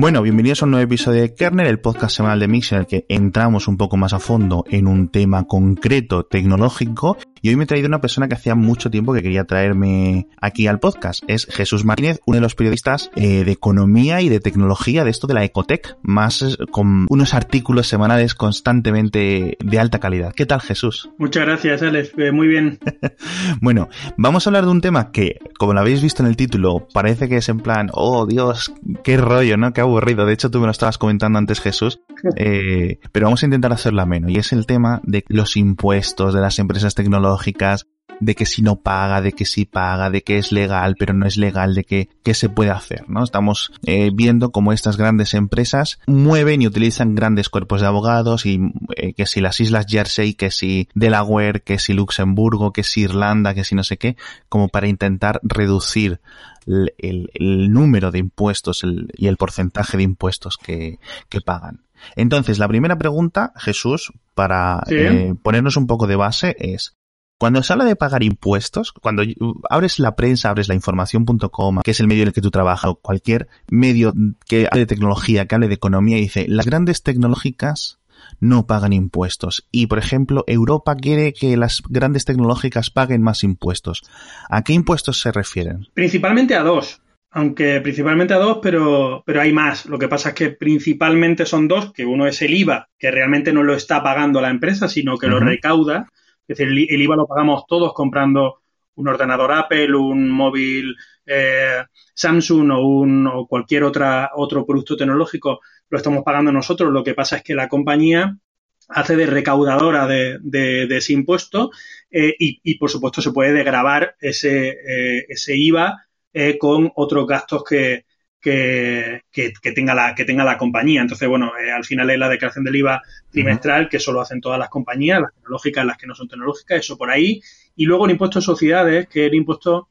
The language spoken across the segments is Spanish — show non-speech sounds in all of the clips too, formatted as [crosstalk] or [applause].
Bueno, bienvenidos a un nuevo episodio de Kernel, el podcast semanal de Mix en el que entramos un poco más a fondo en un tema concreto tecnológico y hoy me he traído una persona que hacía mucho tiempo que quería traerme aquí al podcast. Es Jesús Martínez, uno de los periodistas eh, de economía y de tecnología de esto de la Ecotec, más con unos artículos semanales constantemente de alta calidad. ¿Qué tal Jesús? Muchas gracias Alex, eh, muy bien. [laughs] bueno, vamos a hablar de un tema que, como lo habéis visto en el título, parece que es en plan, oh Dios, qué rollo, ¿no? Qué aburrido. De hecho, tú me lo estabas comentando antes, Jesús. [laughs] Eh, pero vamos a intentar hacerlo ameno. Y es el tema de los impuestos de las empresas tecnológicas, de que si no paga, de que si paga, de que es legal, pero no es legal, de que qué se puede hacer, ¿no? Estamos eh, viendo cómo estas grandes empresas mueven y utilizan grandes cuerpos de abogados y eh, que si las Islas Jersey, que si Delaware, que si Luxemburgo, que si Irlanda, que si no sé qué, como para intentar reducir el, número de impuestos y el porcentaje de impuestos que, pagan. Entonces, la primera pregunta, Jesús, para eh, ponernos un poco de base es, cuando se habla de pagar impuestos, cuando abres la prensa, abres la información.com, que es el medio en el que tú trabajas, o cualquier medio que hable de tecnología, que hable de economía, y dice, las grandes tecnológicas no pagan impuestos. Y, por ejemplo, Europa quiere que las grandes tecnológicas paguen más impuestos. ¿A qué impuestos se refieren? Principalmente a dos. Aunque principalmente a dos, pero, pero hay más. Lo que pasa es que principalmente son dos, que uno es el IVA, que realmente no lo está pagando la empresa, sino que lo recauda. Es decir, el IVA lo pagamos todos comprando un ordenador Apple, un móvil eh, Samsung o, un, cualquier otra, otro producto tecnológico lo estamos pagando nosotros. Lo que pasa es que la compañía hace de recaudadora de, de, ese impuesto eh, y, y, por supuesto, se puede degravar ese, eh, ese IVA con otros gastos que, que, que, tenga la, que tenga la compañía. Entonces, bueno, al final es la declaración del IVA trimestral, que solo hacen todas las compañías, las tecnológicas, las que no son tecnológicas, eso por ahí. Y luego el impuesto de sociedades, que es el impuesto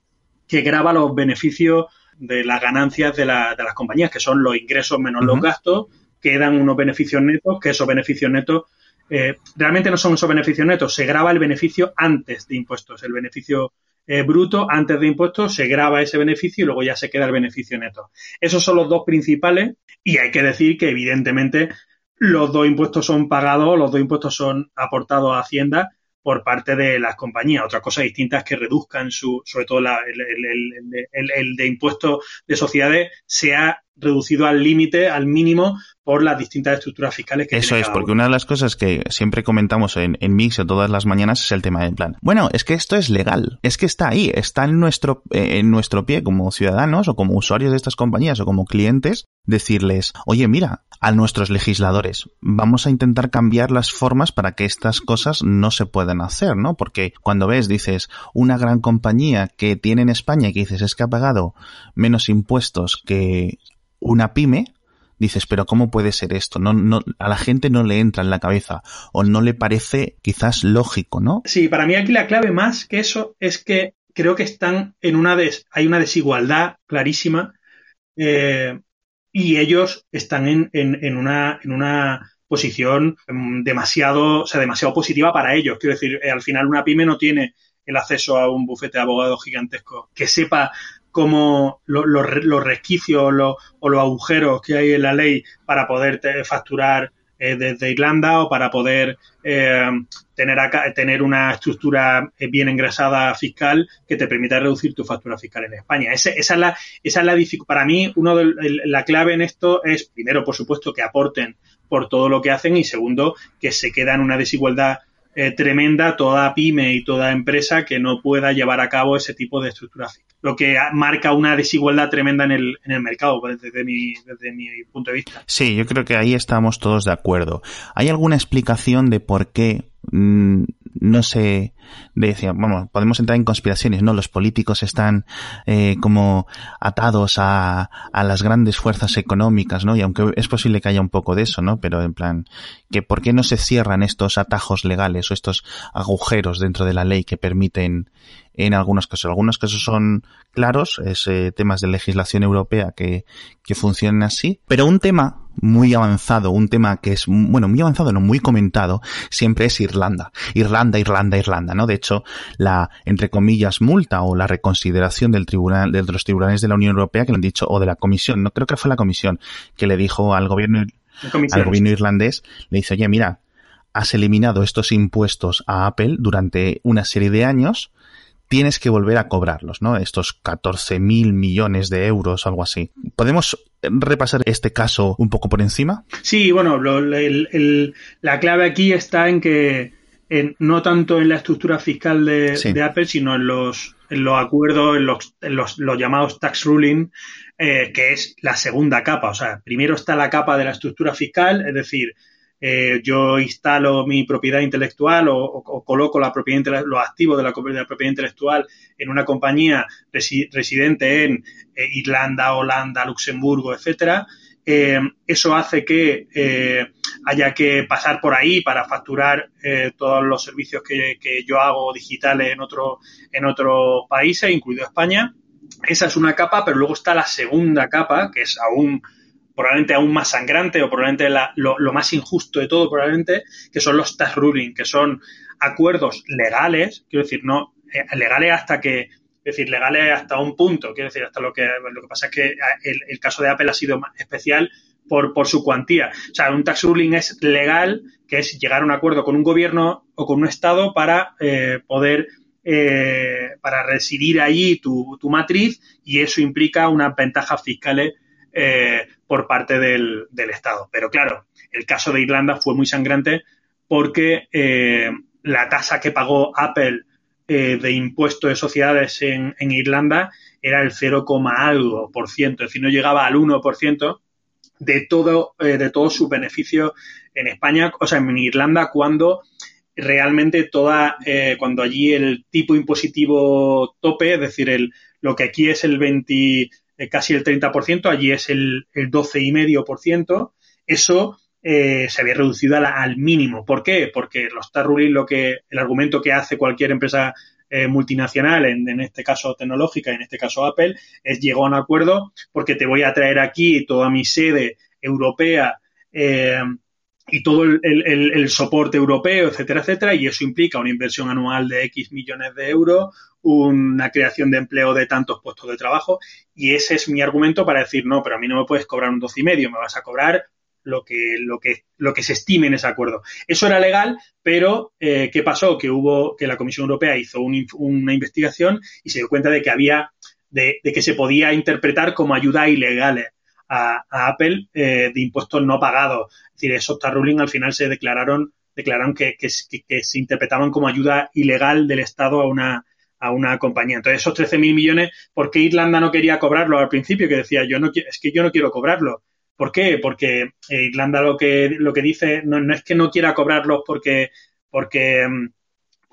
que graba los beneficios de las ganancias de, la, de las compañías, que son los ingresos menos los gastos, que dan unos beneficios netos, que esos beneficios netos eh, realmente no son esos beneficios netos, se graba el beneficio antes de impuestos, el beneficio bruto antes de impuestos, se graba ese beneficio y luego ya se queda el beneficio neto. Esos son los dos principales y hay que decir que evidentemente los dos impuestos son pagados, los dos impuestos son aportados a Hacienda por parte de las compañías. Otra cosa distinta es que reduzcan su, sobre todo el, el, de impuestos de sociedades, sea reducido al límite, al mínimo, por las distintas estructuras fiscales que Eso es, porque una de las cosas que siempre comentamos en, en Mix o todas las mañanas es el tema del plan. Bueno, es que esto es legal, es que está ahí, está en nuestro, eh, en nuestro pie como ciudadanos o como usuarios de estas compañías o como clientes, decirles, oye, mira, a nuestros legisladores, vamos a intentar cambiar las formas para que estas cosas no se puedan hacer, ¿no? Porque cuando ves, dices, una gran compañía que tiene en España y que dices es que ha pagado menos impuestos que una pyme, dices, pero ¿cómo puede ser esto? No, no, a la gente no le entra en la cabeza o no le parece quizás lógico, ¿no? Sí, para mí aquí la clave más que eso es que creo que están en una des hay una desigualdad clarísima eh, y ellos están en, en, en, una, en una posición mm, demasiado, o sea, demasiado positiva para ellos. Quiero decir, eh, al final una pyme no tiene el acceso a un bufete de abogados gigantesco que sepa como los resquicios o los agujeros que hay en la ley para poder facturar eh, desde Irlanda o para poder eh, tener, tener una estructura eh, bien ingresada fiscal que te permita reducir tu factura fiscal en España. esa es la, esa es la para mí, uno de, la clave en esto es, primero, por supuesto, que aporten por todo lo que hacen y segundo, que se queda en una desigualdad tremenda toda pyme y toda empresa que no pueda llevar a cabo ese tipo de estructura fiscal lo que marca una desigualdad tremenda en el, en el mercado, pues, desde mi, desde mi punto de vista. Sí, yo creo que ahí estamos todos de acuerdo. ¿Hay alguna explicación de por qué mm, no se decía, bueno, podemos entrar en conspiraciones, ¿no? Los políticos están eh, como atados a, a las grandes fuerzas económicas, ¿no? Y aunque es posible que haya un poco de eso, ¿no? Pero en plan, que ¿por qué no se cierran estos atajos legales o estos agujeros dentro de la ley que permiten en algunos casos. Algunos casos son claros, es eh, temas de legislación europea que, que funcionan así. Pero un tema muy avanzado, un tema que es, bueno, muy avanzado, no muy comentado, siempre es Irlanda. Irlanda, Irlanda, Irlanda, ¿no? De hecho, la, entre comillas, multa o la reconsideración del tribunal, de los tribunales de la Unión Europea que le han dicho, o de la comisión, no creo que fue la comisión, que le dijo al gobierno, al gobierno irlandés, le dice, oye, mira, has eliminado estos impuestos a Apple durante una serie de años, tienes que volver a cobrarlos, ¿no? Estos 14 mil millones de euros o algo así. ¿Podemos repasar este caso un poco por encima? Sí, bueno, la clave aquí está en que no tanto en la estructura fiscal de, Apple, sino en los, en los acuerdos, en los, los, llamados tax ruling, eh, que es la segunda capa. O sea, primero está la capa de la estructura fiscal, es decir, eh, yo instalo mi propiedad intelectual o, coloco la propiedad, los activos de la, propiedad intelectual en una compañía residente en eh, Irlanda, Holanda, Luxemburgo, etcétera. Eh, eso hace que haya que pasar por ahí para facturar todos los servicios que, que, yo hago digitales en, otro, en otros países, incluido España. Esa es una capa, pero luego está la segunda capa, que es aún probablemente aún más sangrante o probablemente lo, más injusto de todo, probablemente, que son los tax ruling, que son acuerdos legales, quiero decir, no eh, legales hasta que, es decir, legales hasta un punto, quiero decir, hasta lo que, lo que pasa es que el, caso de Apple ha sido especial por, por su cuantía. O sea, un tax ruling es legal, que es llegar a un acuerdo con un gobierno o con un Estado para eh, poder eh, para residir allí tu, tu, matriz y eso implica unas ventajas fiscales eh, por parte del, Estado. Pero claro, el caso de Irlanda fue muy sangrante porque eh, la tasa que pagó Apple eh, de impuesto de sociedades en, Irlanda era el 0, algo por ciento, es decir, no llegaba al 1% de todo, de todo su beneficio en España, o sea, en Irlanda, cuando realmente toda, cuando allí el tipo impositivo tope, es decir, el, lo que aquí es el 20, casi el 30%, allí es el, el 12,5%. Eso eh, se había reducido al mínimo. ¿Por qué? Porque los tax lo que, el argumento que hace cualquier empresa eh, multinacional, en, este caso tecnológica, en este caso Apple, es llegó a un acuerdo porque te voy a traer aquí toda mi sede europea eh, y todo el, el, soporte europeo, etcétera, etcétera, y eso implica una inversión anual de X millones de euros, una creación de empleo de tantos puestos de trabajo y ese es mi argumento para decir, no, pero a mí no me puedes cobrar un 12 y medio, me vas a cobrar lo que, lo que, lo que se estime en ese acuerdo. Eso era legal, pero eh, ¿qué pasó? Que hubo, que la Comisión Europea hizo una investigación y se dio cuenta de que había, de, que se podía interpretar como ayuda ilegales a, Apple eh, de impuestos no pagados. Es decir, esos tax ruling al final se declararon, declararon que, que, se interpretaban como ayuda ilegal del Estado a una, a una compañía. Entonces, esos 13.000 millones, ¿por qué Irlanda no quería cobrarlo al principio? Que decía, yo no es que yo no quiero cobrarlo. ¿Por qué? Porque eh, Irlanda lo que, lo que dice no, no es que no quiera cobrarlos porque, porque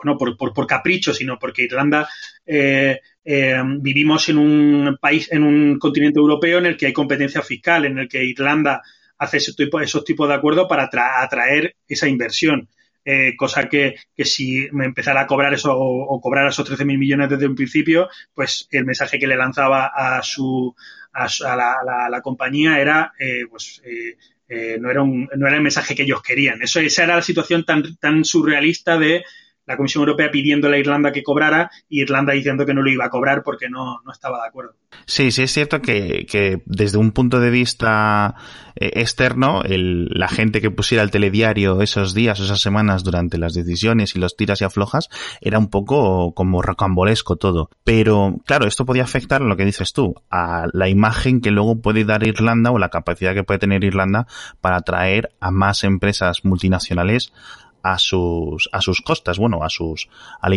bueno, por, por, capricho, sino porque Irlanda eh, eh, vivimos en un país, en un continente europeo en el que hay competencia fiscal, en el que Irlanda hace ese tipo, esos tipos de acuerdos para atraer esa inversión. Eh, cosa que, que, si me empezara a cobrar eso o, cobrar esos 13.000 millones desde un principio, pues el mensaje que le lanzaba a su a, la, la, compañía era pues no era un, no era el mensaje que ellos querían. Eso esa era la situación tan tan surrealista de la Comisión Europea pidiéndole a Irlanda que cobrara y Irlanda diciendo que no lo iba a cobrar porque no, no estaba de acuerdo. Sí, sí es cierto que, que desde un punto de vista eh, externo, el, la gente que pusiera el telediario esos días, esas semanas durante las decisiones y los tiras y aflojas, era un poco como rocambolesco todo. Pero claro, esto podía afectar lo que dices tú, a la imagen que luego puede dar Irlanda o la capacidad que puede tener Irlanda para atraer a más empresas multinacionales a sus, a sus costas, bueno, a sus, [laughs] a,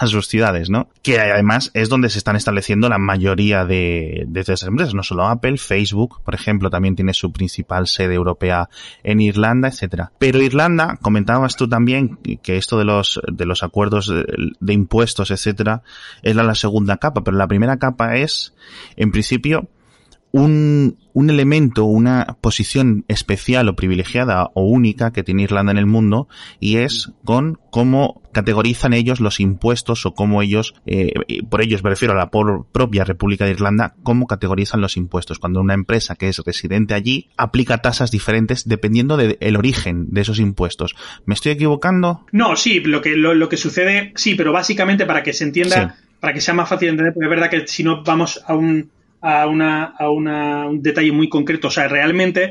a, sus ciudades, ¿no? Que además es donde se están estableciendo la mayoría de, de esas empresas, no solo Apple, Facebook, por ejemplo, también tiene su principal sede europea en Irlanda, etcétera. Pero Irlanda, comentabas tú también que esto de los, de los acuerdos de, impuestos, etcétera, es la segunda capa, pero la primera capa es, en principio, un, un elemento, una posición especial o privilegiada o única que tiene Irlanda en el mundo y es con cómo categorizan ellos los impuestos o cómo ellos, eh, por ellos me refiero a la propia República de Irlanda, cómo categorizan los impuestos. Cuando una empresa que es residente allí aplica tasas diferentes dependiendo del origen de esos impuestos. ¿Me estoy equivocando? No, sí, lo que, lo, que sucede, sí, pero básicamente para que se entienda, para que sea más fácil de entender, porque es verdad que si no vamos a un a, una, a una, un detalle muy concreto. O sea, realmente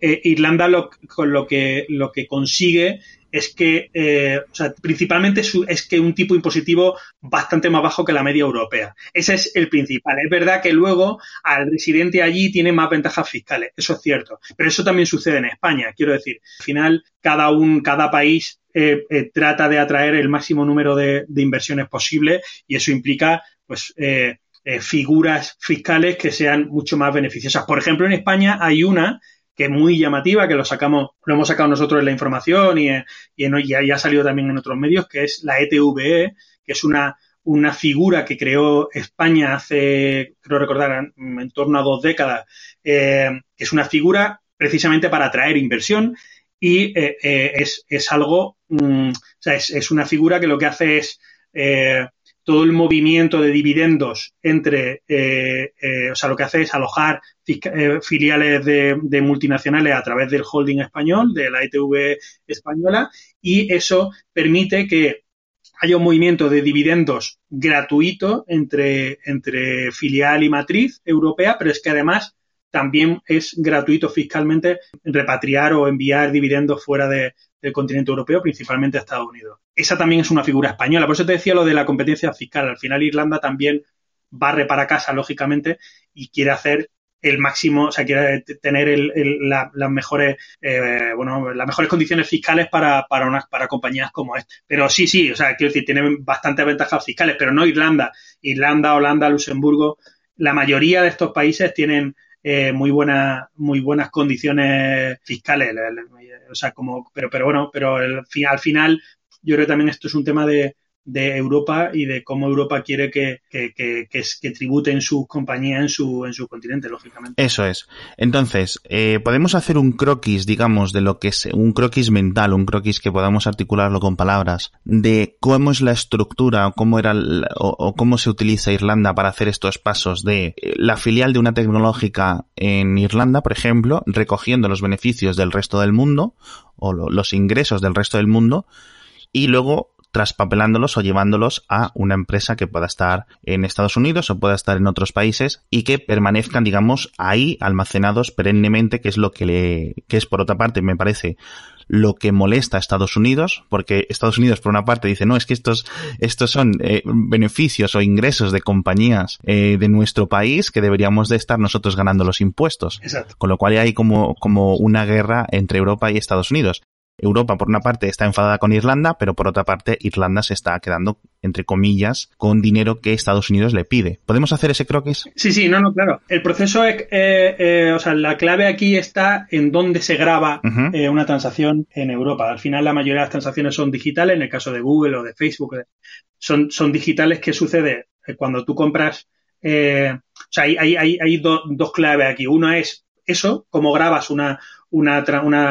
eh, Irlanda lo, lo, que, lo que consigue es que, eh, o sea, principalmente es que un tipo impositivo bastante más bajo que la media europea. Ese es el principal. Es verdad que luego al residente allí tiene más ventajas fiscales, eso es cierto. Pero eso también sucede en España. Quiero decir, al final, cada, un, cada país eh, trata de atraer el máximo número de, de inversiones posible y eso implica, pues, eh, figuras fiscales que sean mucho más beneficiosas. Por ejemplo, en España hay una que es muy llamativa, que lo sacamos, lo hemos sacado nosotros en la información y, y, ha salido también en otros medios, que es la ETVE, que es una, una figura que creó España hace, creo recordar, en, torno a dos décadas, eh, que es una figura precisamente para atraer inversión y eh, es, es, algo, mm, o sea, es, es, una figura que lo que hace es todo el movimiento de dividendos entre, eh, eh, o sea, lo que hace es alojar eh, filiales de, multinacionales a través del holding español, de la ETV española, y eso permite que haya un movimiento de dividendos gratuito entre, entre filial y matriz europea, pero es que además también es gratuito fiscalmente repatriar o enviar dividendos fuera de, del continente europeo, principalmente a Estados Unidos. Esa también es una figura española. Por eso te decía lo de la competencia fiscal. Al final Irlanda también barre para casa, lógicamente, y quiere hacer el máximo, o sea, quiere tener las mejores, eh, bueno, las mejores condiciones fiscales para, para compañías como esta. Pero sí, sí, o sea, quiero decir, tienen bastantes ventajas fiscales, pero no Irlanda. Irlanda, Holanda, Luxemburgo, la mayoría de estos países tienen eh, muy buenas muy buenas condiciones fiscales o sea como pero pero bueno pero al final yo creo que también esto es un tema de, de Europa y de cómo Europa quiere que, que, que, que, tributen sus compañías en su, en su continente, lógicamente. Eso es. Entonces, eh, podemos hacer un croquis, digamos, de lo que es un croquis mental, un croquis que podamos articularlo con palabras, de cómo es la estructura o cómo era o, cómo se utiliza Irlanda para hacer estos pasos de eh, la filial de una tecnológica en Irlanda, por ejemplo, recogiendo los beneficios del resto del mundo o los ingresos del resto del mundo y luego traspapelándolos o llevándolos a una empresa que pueda estar en Estados Unidos o pueda estar en otros países y que permanezcan, digamos, ahí almacenados perennemente, que es lo que le, que es por otra parte, me parece, lo que molesta a Estados Unidos, porque Estados Unidos por una parte dice, no, es que estos, estos son eh, beneficios o ingresos de compañías eh, de nuestro país que deberíamos de estar nosotros ganando los impuestos. Exacto. Con lo cual hay como, como una guerra entre Europa y Estados Unidos. Europa, por una parte, está enfadada con Irlanda, pero por otra parte, Irlanda se está quedando, entre comillas, con dinero que Estados Unidos le pide. ¿Podemos hacer ese croquis? Sí, sí, no, no, claro. El proceso es, eh, eh, o sea, la clave aquí está en dónde se graba eh, una transacción en Europa. Al final, la mayoría de las transacciones son digitales, en el caso de Google o de Facebook, son, son digitales. ¿Qué sucede? Cuando tú compras, o sea, hay, hay, hay dos claves aquí. Una es eso, cómo grabas una, una,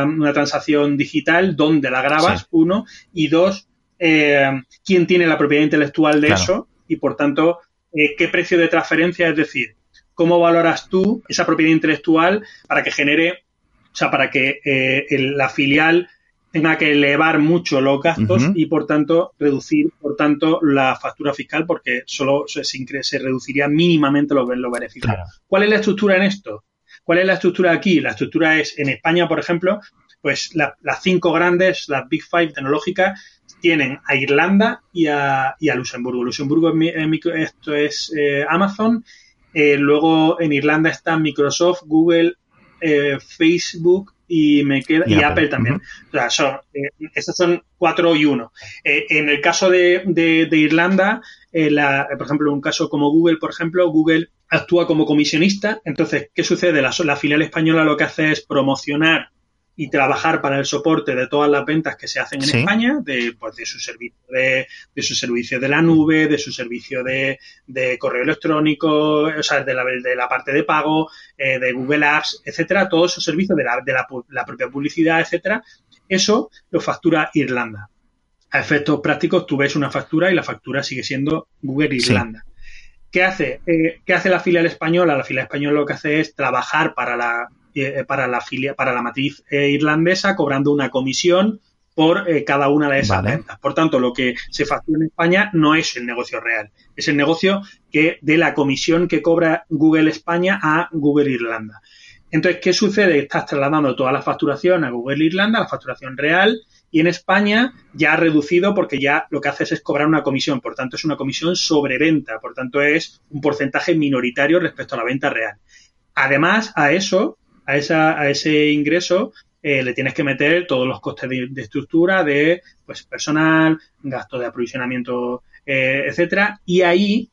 una, transacción digital, dónde la grabas, uno, y dos, eh, quién tiene la propiedad intelectual de eso y, por tanto, eh, qué precio de transferencia, es decir, cómo valoras tú esa propiedad intelectual para que genere, o sea, para que eh, la filial tenga que elevar mucho los gastos y, por tanto, reducir, por tanto, la factura fiscal porque solo se, se reduciría mínimamente los, los beneficios. ¿Cuál es la estructura en esto? ¿Cuál es la estructura aquí? La estructura es, en España, por ejemplo, pues las cinco grandes, las Big Five tecnológicas, tienen a Irlanda y a, y a Luxemburgo. Luxemburgo esto es eh, Amazon, eh, luego en Irlanda están Microsoft, Google, eh, Facebook y, me queda, y, Apple, también. O sea, son, estos son cuatro y uno. en el caso de, de, Irlanda, la, por ejemplo, en un caso como Google, por ejemplo, Google actúa como comisionista. Entonces, ¿qué sucede? La, filial española lo que hace es promocionar y trabajar para el soporte de todas las ventas que se hacen en España, de, pues, de su servicio de, de, su servicio de la nube, de su servicio de, de correo electrónico, o sea, de la, de la parte de pago, eh, de Google Apps, etcétera, todos esos servicios de, la, de la, la propia publicidad, etcétera, eso lo factura Irlanda. A efectos prácticos, tú ves una factura y la factura sigue siendo Google Irlanda. ¿Qué hace? Eh, ¿Qué hace la filial española? La filial española lo que hace es trabajar para la, eh, para la, filia, para la matriz eh, irlandesa cobrando una comisión por cada una de esas ventas. Por tanto, lo que se factura en España no es el negocio real, es el negocio que de la comisión que cobra Google España a Google Irlanda. Entonces, ¿qué sucede? Estás trasladando toda la facturación a Google Irlanda, la facturación real, y en España ya ha reducido porque ya lo que haces es cobrar una comisión, por tanto es una comisión sobre venta, por tanto es un porcentaje minoritario respecto a la venta real. Además, a eso, a, esa, a ese ingreso eh, le tienes que meter todos los costes de, estructura, de pues, personal, gasto de aprovisionamiento, eh, etcétera, y ahí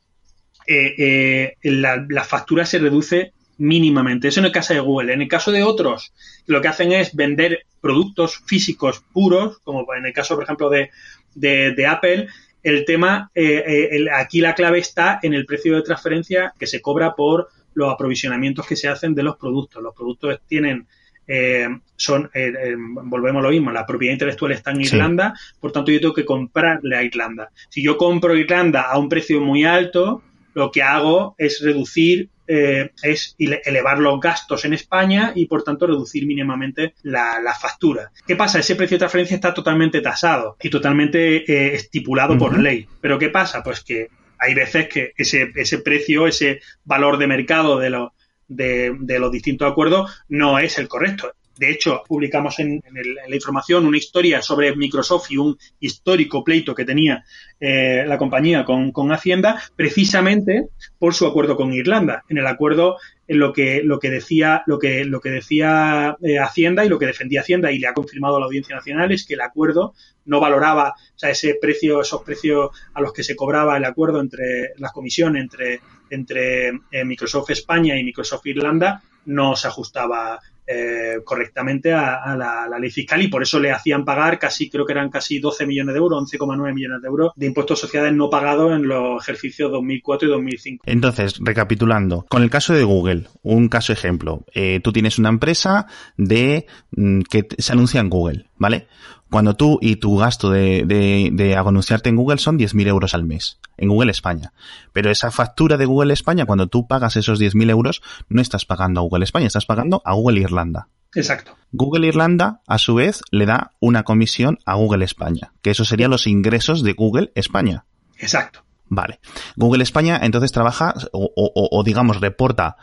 eh, la, la, factura se reduce mínimamente. Eso en el caso de Google. En el caso de otros, lo que hacen es vender productos físicos puros, como en el caso, por ejemplo, de, de, de Apple, el tema, el, aquí la clave está en el precio de transferencia que se cobra por los aprovisionamientos que se hacen de los productos. Los productos tienen eh, son, eh, eh, volvemos a lo mismo, la propiedad intelectual está en Irlanda, por tanto yo tengo que comprarle a Irlanda. Si yo compro Irlanda a un precio muy alto, lo que hago es reducir, es elevar los gastos en España y por tanto reducir mínimamente la, factura. ¿Qué pasa? Ese precio de transferencia está totalmente tasado y totalmente estipulado por ley. Pero ¿qué pasa? Pues que hay veces que ese, ese precio, ese valor de mercado de, los de, de, los distintos acuerdos no es el correcto. De hecho, publicamos en, la información una historia sobre Microsoft y un histórico pleito que tenía eh, la compañía con, Hacienda, precisamente por su acuerdo con Irlanda. En el acuerdo, en lo que, lo que decía, lo que, lo que decía eh, Hacienda y lo que defendía Hacienda y le ha confirmado la Audiencia Nacional es que el acuerdo no valoraba, o sea, ese precio, esos precios a los que se cobraba el acuerdo entre las comisiones entre, entre eh, Microsoft España y Microsoft Irlanda no se ajustaba eh, correctamente a, la, ley fiscal y por eso le hacían pagar casi, creo que eran casi 12 millones de euros, 11,9 millones de euros de impuestos sociales no pagados en los ejercicios 2004 y 2005. Entonces, recapitulando, con el caso de Google, un caso ejemplo, eh, tú tienes una empresa de mm, que se anuncia en Google, ¿vale? Cuando tú y tu gasto de, de, de anunciarte en Google son 10.000 euros al mes, en Google España. Pero esa factura de Google España, cuando tú pagas esos 10.000 euros, no estás pagando a Google España, estás pagando a Google Irlanda. Exacto. Google Irlanda, a su vez, le da una comisión a Google España, que eso serían los ingresos de Google España. Exacto. Vale. Google España entonces trabaja o, o, o, digamos reporta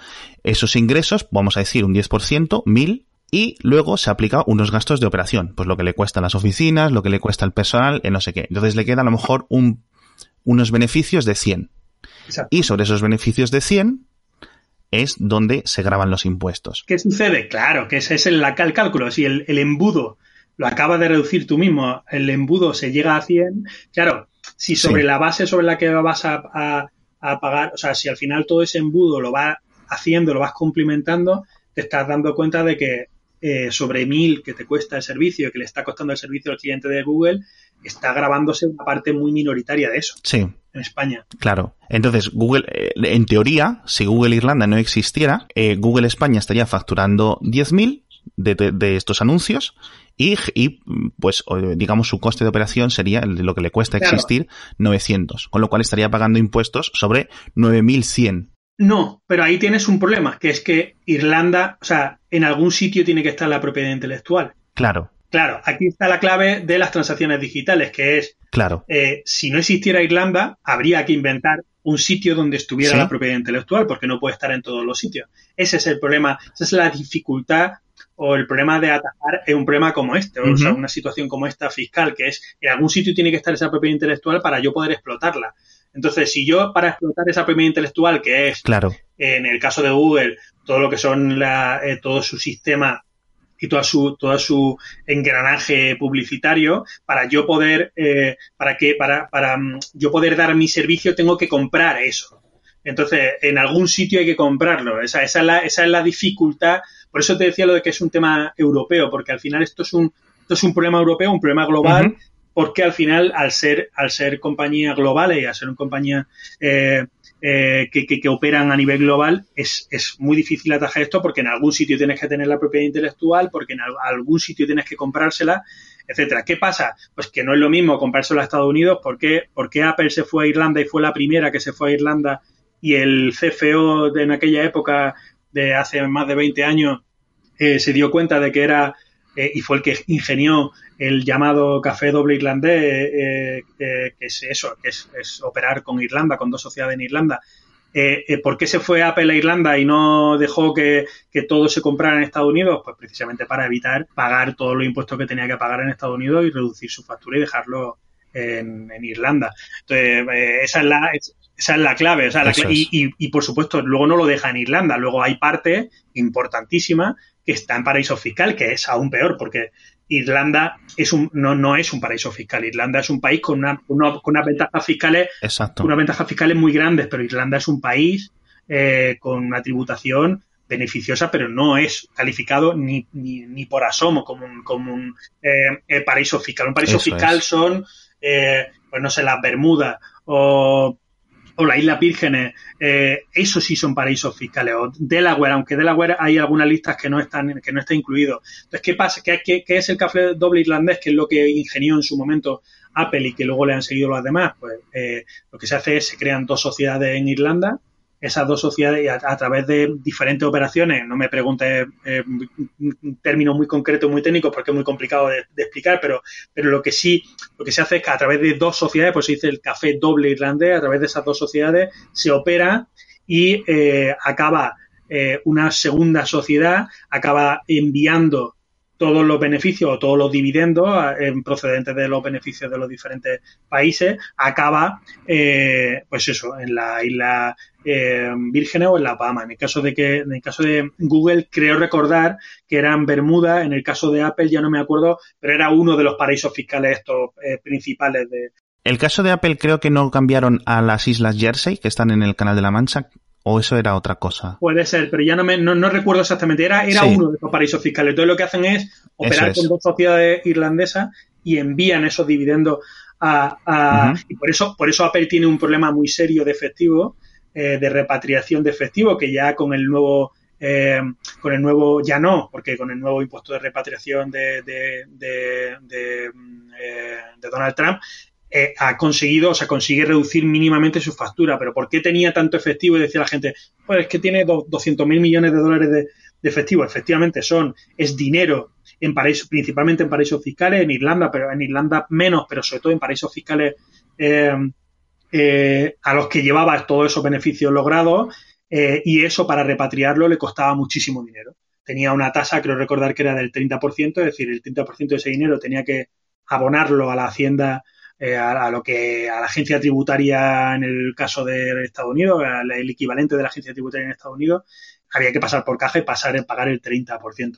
esos ingresos, vamos a decir un 10%, 1000 y luego se aplica unos gastos de operación, pues lo que le cuesta a las oficinas, lo que le cuesta al personal, en no sé qué. Entonces le queda a lo mejor un, unos beneficios de 100. Exacto. Y sobre esos beneficios de 100 es donde se graban los impuestos. ¿Qué sucede? Claro, que ese es el, el cálculo. Si el, el, embudo lo acabas de reducir tú mismo, el embudo se llega a 100, claro, si sobre sí. la base sobre la que vas a, a, a pagar, o sea, si al final todo ese embudo lo vas haciendo, lo vas cumplimentando, te estás dando cuenta de que eh, sobre mil que te cuesta el servicio, que le está costando el servicio al cliente de Google, está grabándose una parte muy minoritaria de eso. Sí. En España. Claro. Entonces, Google, eh, en teoría, si Google Irlanda no existiera, eh, Google España estaría facturando 10.000 de, de, de, estos anuncios y, y, pues, digamos, su coste de operación sería lo que le cuesta claro. existir 900, con lo cual estaría pagando impuestos sobre 9.100 no, pero ahí tienes un problema, que es que Irlanda, o sea, en algún sitio tiene que estar la propiedad intelectual. Claro. Claro, aquí está la clave de las transacciones digitales, que es, claro. Eh, si no existiera Irlanda, habría que inventar un sitio donde estuviera ¿Sí? la propiedad intelectual, porque no puede estar en todos los sitios. Ese es el problema, esa es la dificultad o el problema de atajar es un problema como este, uh -huh. o sea, una situación como esta fiscal, que es, en algún sitio tiene que estar esa propiedad intelectual para yo poder explotarla. Entonces, si yo para explotar esa propiedad intelectual, que es, claro. en el caso de Google, todo lo que son la, eh, todo su sistema y toda su, todo su engranaje publicitario, para yo poder, eh, para que, para, para um, yo poder dar mi servicio, tengo que comprar eso. Entonces, en algún sitio hay que comprarlo. Esa, esa, es, la, esa es la dificultad Por eso te decía lo de que es un tema europeo, porque al final esto es un, esto es un problema europeo, un problema global, porque al final, al ser, al ser compañías globales y al ser una compañía eh, eh, que, que, operan a nivel global, es, es, muy difícil atajar esto porque en algún sitio tienes que tener la propiedad intelectual, porque en algún sitio tienes que comprársela, etcétera. ¿Qué pasa? Pues que no es lo mismo comprárselo a Estados Unidos. ¿Por qué? Porque Apple se fue a Irlanda y fue la primera que se fue a Irlanda y el CFO de en aquella época, de hace más de 20 años, eh, se dio cuenta de que era eh, y fue el que ingenió el llamado café doble irlandés, eh, que es eso, que es, es, operar con Irlanda, con dos sociedades en Irlanda. Eh, eh, ¿Por qué se fue Apple a Irlanda y no dejó que, todo se comprara en Estados Unidos? Pues precisamente para evitar pagar todos los impuestos que tenía que pagar en Estados Unidos y reducir su factura y dejarlo en, Irlanda. Entonces, eh, esa, es la, esa es la clave. y, por supuesto, luego no lo deja en Irlanda. Luego hay parte importantísima que está en paraíso fiscal, que es aún peor, porque Irlanda es un, no, no es un paraíso fiscal. Irlanda es un país con, una, con unas ventajas fiscales, unas ventajas fiscales muy grandes, pero Irlanda es un país eh, con una tributación beneficiosa, pero no es calificado ni, ni, ni por asomo como un, como un eh, eh paraíso fiscal. Un paraíso fiscal son, eh, pues no sé, las Bermudas o o las Islas Vírgenes, eh, eso sí son paraísos fiscales, o Delaware, aunque Delaware hay algunas listas que no están, que no está incluido. Entonces, ¿qué pasa? ¿Qué, es el café doble irlandés? Que es lo que ingenió en su momento Apple y que luego le han seguido los demás. Pues eh, lo que se hace es se crean dos sociedades en Irlanda, esas dos sociedades a, través de diferentes operaciones, no me preguntes eh, términos muy concretos, muy técnicos, porque es muy complicado de, explicar, pero, pero lo que sí, lo que se hace es que a través de dos sociedades, pues se dice el café doble irlandés, a través de esas dos sociedades se opera y eh, acaba eh, una segunda sociedad, acaba enviando todos los beneficios o todos los dividendos en procedentes de los beneficios de los diferentes países acaba eh, pues eso en la isla eh, Vírgenes o en La Pama. En el caso de que, en el caso de Google, creo recordar que eran Bermuda, en el caso de Apple ya no me acuerdo, pero era uno de los paraísos fiscales estos eh, principales de. El caso de Apple creo que no cambiaron a las islas Jersey, que están en el Canal de la Mancha, ¿O eso era otra cosa? Puede ser, pero ya no, me, no, recuerdo exactamente. Era, era uno de los paraísos fiscales. Entonces lo que hacen es operar con dos sociedades irlandesas y envían esos dividendos a... Y por eso, por eso Apple tiene un problema muy serio de efectivo, eh, de repatriación de efectivo, que ya con el nuevo... Eh, con el nuevo, ya no, porque con el nuevo impuesto de repatriación de, de, de, eh, de Donald Trump, eh, ha conseguido, o sea, consigue reducir mínimamente su factura. Pero ¿por qué tenía tanto efectivo? Y decía la gente, pues es que tiene 200 mil millones de dólares de, efectivo. Efectivamente, son, es dinero en paraísos, principalmente en paraísos fiscales, en Irlanda, pero en Irlanda menos, pero sobre todo en paraísos fiscales eh, eh, a los que llevaba todos esos beneficios logrados. y eso para repatriarlo le costaba muchísimo dinero. Tenía una tasa, creo recordar que era del 30%, es decir, el 30% de ese dinero tenía que abonarlo a la hacienda eh, a, lo que a la agencia tributaria en el caso de Estados Unidos, el equivalente de la agencia tributaria en Estados Unidos, había que pasar por caja y pasar en pagar el 30%.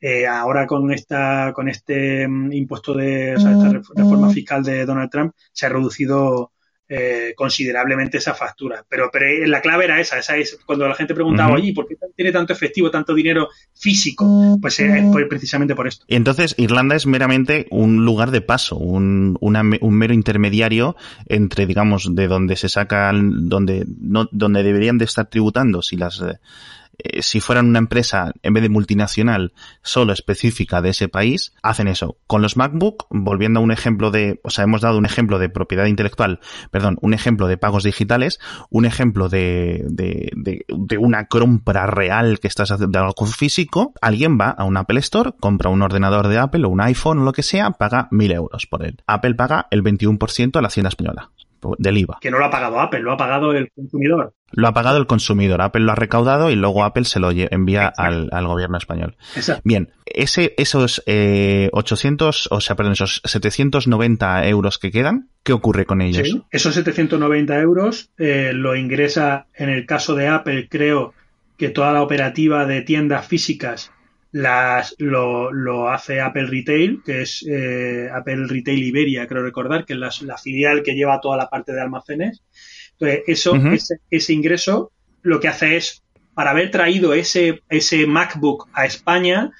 Eh, ahora con esta con este mm, impuesto de o sea, esta reforma fiscal de Donald Trump se ha reducido eh, considerablemente esa factura. Pero, pero la clave era esa, esa es cuando la gente preguntaba, oye, ¿por qué tiene tanto efectivo, tanto dinero físico? Pues es precisamente por esto. Y entonces Irlanda es meramente un lugar de paso, un, un mero intermediario entre, digamos, de donde se sacan, donde, no, donde deberían de estar tributando si las eh, si fueran una empresa, en vez de multinacional, solo específica de ese país, hacen eso. Con los MacBook, volviendo a un ejemplo de, o sea, hemos dado un ejemplo de propiedad intelectual, perdón, un ejemplo de pagos digitales, un ejemplo de, de, de, una compra real que estás haciendo de algo físico, alguien va a un Apple Store, compra un ordenador de Apple o un iPhone o lo que sea, paga mil euros por él. Apple paga el 21% a la hacienda española del IVA. Que no lo ha pagado Apple, lo ha pagado el consumidor. Lo ha pagado el consumidor. Apple lo ha recaudado y luego Apple se lo envía al, gobierno español. Bien, ese, esos eh, 800, o sea, perdón, esos 790 euros que quedan, ¿qué ocurre con ellos? esos 790 euros eh, lo ingresa, en el caso de Apple, creo que toda la operativa de tiendas físicas las, lo, lo, hace Apple Retail, que es eh, Apple Retail Iberia, creo recordar, que es la, la, filial que lleva toda la parte de almacenes. Entonces, eso, ese, ese, ingreso lo que hace es para haber traído ese, ese MacBook a España,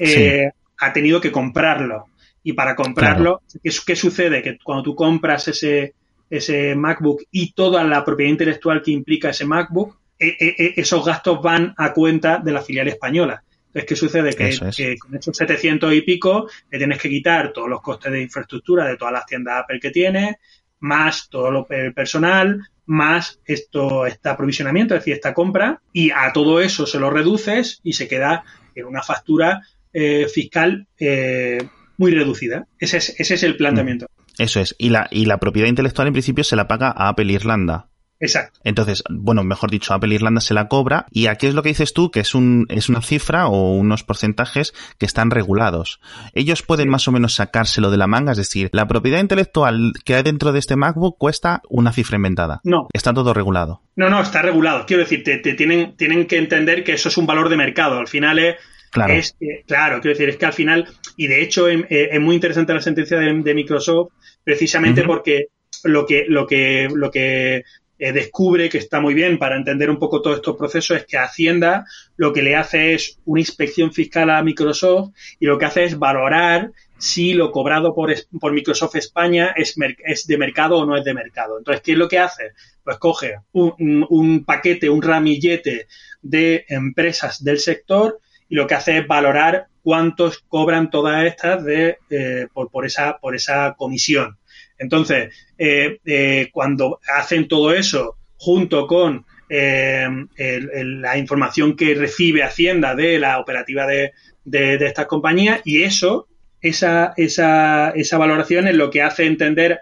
eh, ha tenido que comprarlo. Y para comprarlo, ¿qué, sucede? Que cuando tú compras ese, ese MacBook y toda la propiedad intelectual que implica ese MacBook, e, e, e, esos gastos van a cuenta de la filial española. Entonces, ¿qué sucede? Que, con esos 700 y pico le tienes que quitar todos los costes de infraestructura de todas las tiendas Apple que tienes, más todo lo, el personal, más esto, este aprovisionamiento, es decir, esta compra, y a todo eso se lo reduces y se queda en una factura eh, fiscal eh, muy reducida. Ese es, ese es el planteamiento. Mm. Eso es. Y la, y la propiedad intelectual en principio se la paga a Apple Irlanda. Exacto. Entonces, bueno, mejor dicho, Apple Irlanda se la cobra y aquí es lo que dices tú, que es, un, es una cifra o unos porcentajes que están regulados. Ellos pueden más o menos sacárselo de la manga, es decir, la propiedad intelectual que hay dentro de este MacBook cuesta una cifra inventada. No. Está todo regulado. No, no, está regulado. Quiero decir, te, tienen, tienen que entender que eso es un valor de mercado. Al final es... Claro. Es, claro, quiero decir, es que al final, y de hecho em, eh, es, muy interesante la sentencia de, Microsoft, precisamente porque lo que, lo que, lo que eh, descubre que está muy bien para entender un poco todos estos procesos es que Hacienda lo que le hace es una inspección fiscal a Microsoft y lo que hace es valorar si lo cobrado por, por Microsoft España es, es, de mercado o no es de mercado. Entonces, ¿qué es lo que hace? Pues coge un, un paquete, un ramillete de empresas del sector y lo que hace es valorar cuántos cobran todas estas de, eh, por, por, esa, por esa comisión. Entonces, eh, eh, cuando hacen todo eso junto con eh, la información que recibe Hacienda de la operativa de, de, de estas compañías y eso, esa, esa, esa valoración es lo que hace entender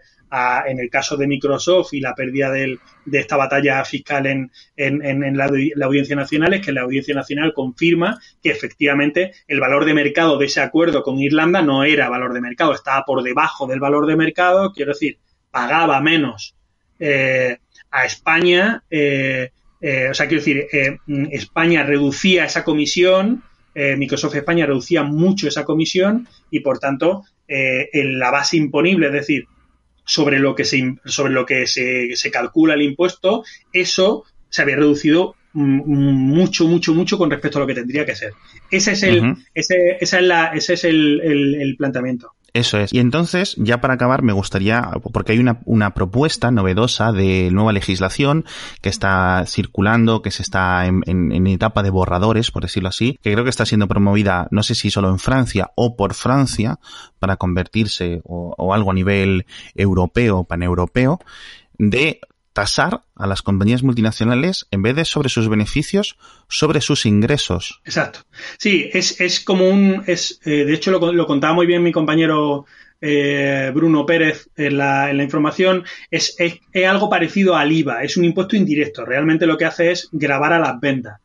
en el caso de Microsoft y la pérdida de esta batalla fiscal en, la, Audiencia Nacional, es que la Audiencia Nacional confirma que efectivamente el valor de mercado de ese acuerdo con Irlanda no era valor de mercado, estaba por debajo del valor de mercado, quiero decir, pagaba menos eh, a España, eh, eh, o sea, quiero decir, España reducía esa comisión, Microsoft España reducía mucho esa comisión y por tanto en la base imponible, es decir, sobre lo que se, sobre lo que se, se calcula el impuesto, eso se había reducido mucho, mucho, mucho con respecto a lo que tendría que ser. Ese es el, ese, esa es la, ese es el, el planteamiento. Eso es. Y entonces, ya para acabar, me gustaría, porque hay una, una propuesta novedosa de nueva legislación que está circulando, que se está en, en, etapa de borradores, por decirlo así, que creo que está siendo promovida, no sé si solo en Francia o por Francia, para convertirse o, o algo a nivel europeo, paneuropeo, de tasar a las compañías multinacionales en vez de sobre sus beneficios, sobre sus ingresos. Exacto. Sí, es, es como un... Es, eh, de hecho, lo, lo, contaba muy bien mi compañero eh, Bruno Pérez en la, en la información. Es, es, es, algo parecido al IVA. Es un impuesto indirecto. Realmente lo que hace es grabar a las ventas.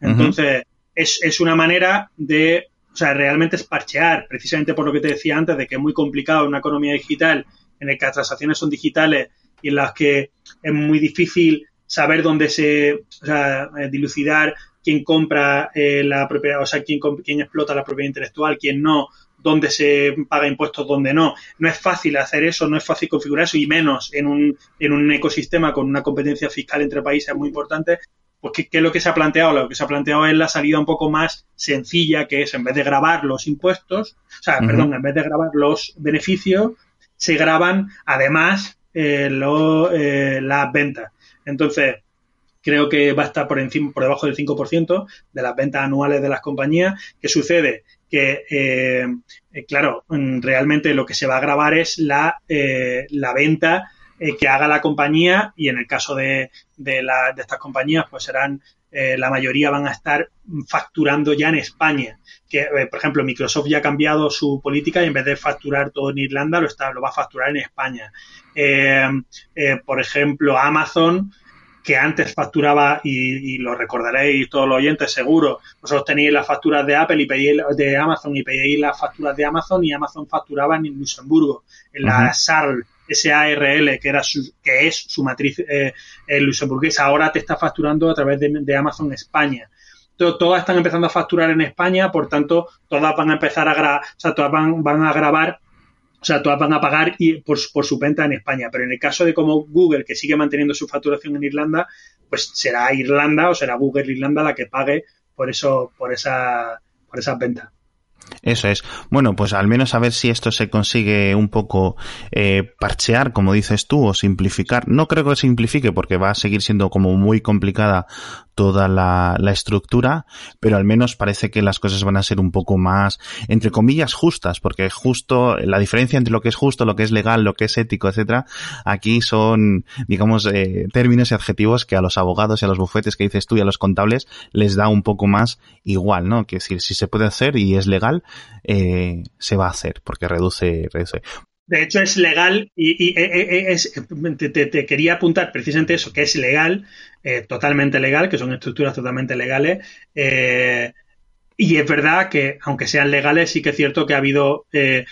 Entonces, uh -huh. es, es una manera de... O sea, realmente es parchear, precisamente por lo que te decía antes, de que es muy complicado en una economía digital en la que las transacciones son digitales y en las que es muy difícil saber dónde se, o sea, eh, dilucidar quién compra eh, la propiedad, o sea, quién, quién explota la propiedad intelectual, quién no, dónde se paga impuestos, dónde no. No es fácil hacer eso, no es fácil configurar eso, y menos en un, en un ecosistema con una competencia fiscal entre países muy importante. Pues, ¿qué, ¿qué, es lo que se ha planteado? Lo que se ha planteado es la salida un poco más sencilla, que es en vez de grabar los impuestos, o sea, uh -huh. perdón, en vez de grabar los beneficios, se graban además eh, lo, eh, las ventas. Entonces, creo que va a estar por encima, por debajo del 5% de las ventas anuales de las compañías. ¿Qué sucede? Que, eh, claro, mm, realmente lo que se va a grabar es la, la venta que haga la compañía y en el caso de, de, la, de estas compañías, pues serán eh, la mayoría van a estar facturando ya en España. Que, eh, por ejemplo, Microsoft ya ha cambiado su política y en vez de facturar todo en Irlanda, lo, está, lo va a facturar en España. Eh, por ejemplo, Amazon, que antes facturaba, y, y, lo recordaréis todos los oyentes seguro, vosotros tenéis las facturas de Apple y pedíais de Amazon y pedíais las facturas de Amazon y Amazon facturaba en Luxemburgo, en la uh -huh. SARL, SARL, que, era su, que es su matriz eh, luxemburguesa, ahora te está facturando a través de, Amazon España. Todas están empezando a facturar en España, por tanto, todas van a empezar a grabar, o sea, todas van, van a grabar O sea, todas van a pagar por, por su venta en España. Pero en el caso de como Google, que sigue manteniendo su facturación en Irlanda, pues será Irlanda o será Google Irlanda la que pague por eso, por esa, por esas ventas. Eso es. Bueno, pues al menos a ver si esto se consigue un poco eh, parchear, como dices tú, o simplificar. No creo que simplifique porque va a seguir siendo como muy complicada toda la, la, estructura, pero al menos parece que las cosas van a ser un poco más, entre comillas, justas, porque justo, la diferencia entre lo que es justo, lo que es legal, lo que es ético, etcétera, aquí son, digamos, eh, términos y adjetivos que a los abogados y a los bufetes que dices tú y a los contables les da un poco más igual, ¿no? Que decir, si se puede hacer y es legal, eh, se va a hacer, porque reduce, reduce. De hecho, es legal y, es, te, quería apuntar precisamente eso, que es legal, eh, totalmente legal, que son estructuras totalmente legales. Eh, y es verdad que, aunque sean legales, sí que es cierto que ha habido eh,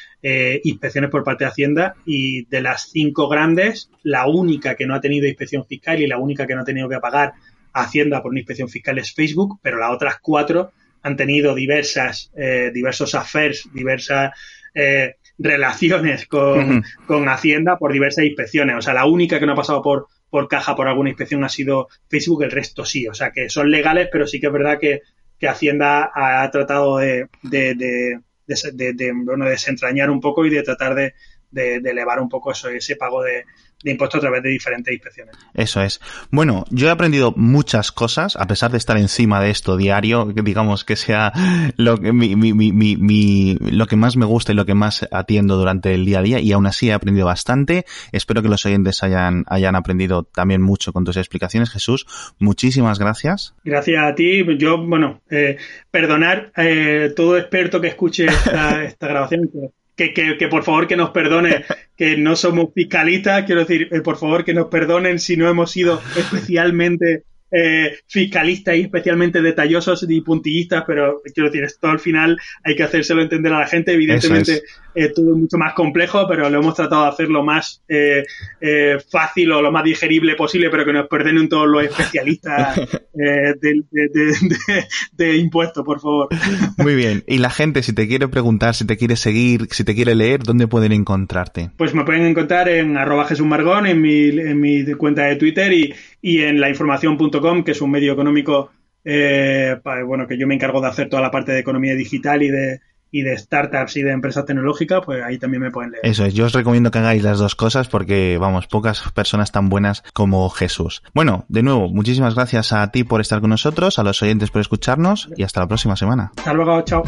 inspecciones por parte de Hacienda y de las cinco grandes, la única que no ha tenido inspección fiscal y la única que no ha tenido que pagar Hacienda por una inspección fiscal es Facebook, pero las otras cuatro han tenido diversas, diversos affairs, diversas relaciones con, con, Hacienda por diversas inspecciones. O sea, la única que no ha pasado por, por caja por alguna inspección ha sido Facebook, el resto sí. O sea, que son legales, pero sí que es verdad que, que Hacienda ha, tratado de, de, de, de, bueno, desentrañar un poco y de tratar de, elevar un poco eso, ese pago de, de impuestos a través de diferentes inspecciones. Eso es. Bueno, yo he aprendido muchas cosas, a pesar de estar encima de esto diario, digamos que sea lo que, mi, mi, mi, lo que más me gusta y lo que más atiendo durante el día a día, y aún así he aprendido bastante. Espero que los oyentes hayan, hayan aprendido también mucho con tus explicaciones, Jesús. Muchísimas gracias. Gracias a ti. Yo, bueno, eh, perdonar eh, todo experto que escuche esta, [laughs] esta grabación que, que, que, por favor que nos perdone [laughs] que no somos fiscalistas, quiero decir, eh, por favor que nos perdonen si no hemos sido especialmente eh, fiscalistas y especialmente detallosos y puntillistas, pero quiero decir, esto al final hay que hacérselo entender a la gente. Evidentemente, es. todo es mucho más complejo, pero lo hemos tratado de hacer lo más eh, eh, fácil o lo más digerible posible, pero que nos perdonen todos los especialistas [laughs] eh, de, de, de, impuestos, por favor. Muy bien. Y la gente, si te quiere preguntar, si te quiere seguir, si te quiere leer, ¿dónde pueden encontrarte? Pues me pueden encontrar en arroba Jesús Margón, en mi, en mi cuenta de Twitter y, y en lainformación.com, que es un medio económico eh, bueno, que yo me encargo de hacer toda la parte de economía digital y de, y de startups y de empresas tecnológicas, pues ahí también me pueden leer. Eso es, yo os recomiendo que hagáis las dos cosas porque, vamos, pocas personas tan buenas como Jesús. Bueno, de nuevo, muchísimas gracias a ti por estar con nosotros, a los oyentes por escucharnos y hasta la próxima semana. Hasta luego, chao.